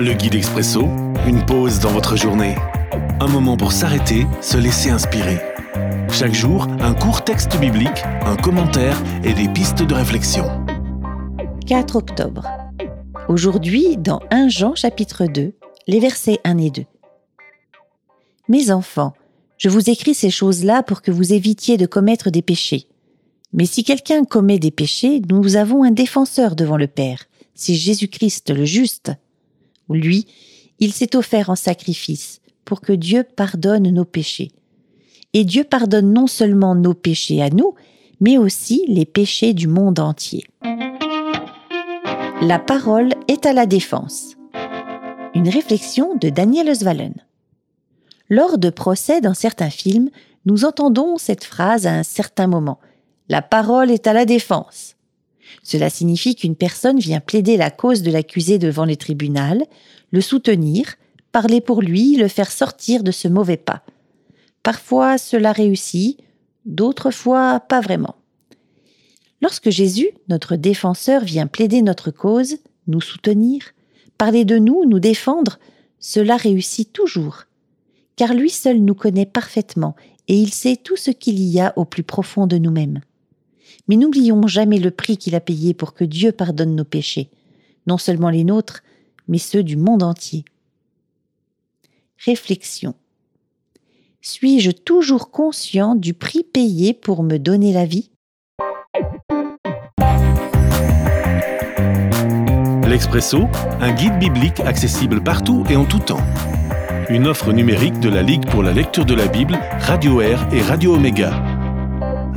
Le guide expresso, une pause dans votre journée. Un moment pour s'arrêter, se laisser inspirer. Chaque jour, un court texte biblique, un commentaire et des pistes de réflexion. 4 octobre. Aujourd'hui, dans 1 Jean chapitre 2, les versets 1 et 2. Mes enfants, je vous écris ces choses-là pour que vous évitiez de commettre des péchés. Mais si quelqu'un commet des péchés, nous avons un défenseur devant le Père, c'est Jésus-Christ le juste. Lui, il s'est offert en sacrifice pour que Dieu pardonne nos péchés. Et Dieu pardonne non seulement nos péchés à nous, mais aussi les péchés du monde entier. La parole est à la défense. Une réflexion de Daniel Oswalen. Lors de procès dans certains films, nous entendons cette phrase à un certain moment. La parole est à la défense. Cela signifie qu'une personne vient plaider la cause de l'accusé devant les tribunaux, le soutenir, parler pour lui, le faire sortir de ce mauvais pas. Parfois cela réussit, d'autres fois pas vraiment. Lorsque Jésus, notre défenseur, vient plaider notre cause, nous soutenir, parler de nous, nous défendre, cela réussit toujours. Car lui seul nous connaît parfaitement et il sait tout ce qu'il y a au plus profond de nous-mêmes. Mais n'oublions jamais le prix qu'il a payé pour que Dieu pardonne nos péchés, non seulement les nôtres, mais ceux du monde entier. Réflexion. Suis-je toujours conscient du prix payé pour me donner la vie? L'Expresso, un guide biblique accessible partout et en tout temps. Une offre numérique de la Ligue pour la lecture de la Bible, Radio Air et Radio Omega.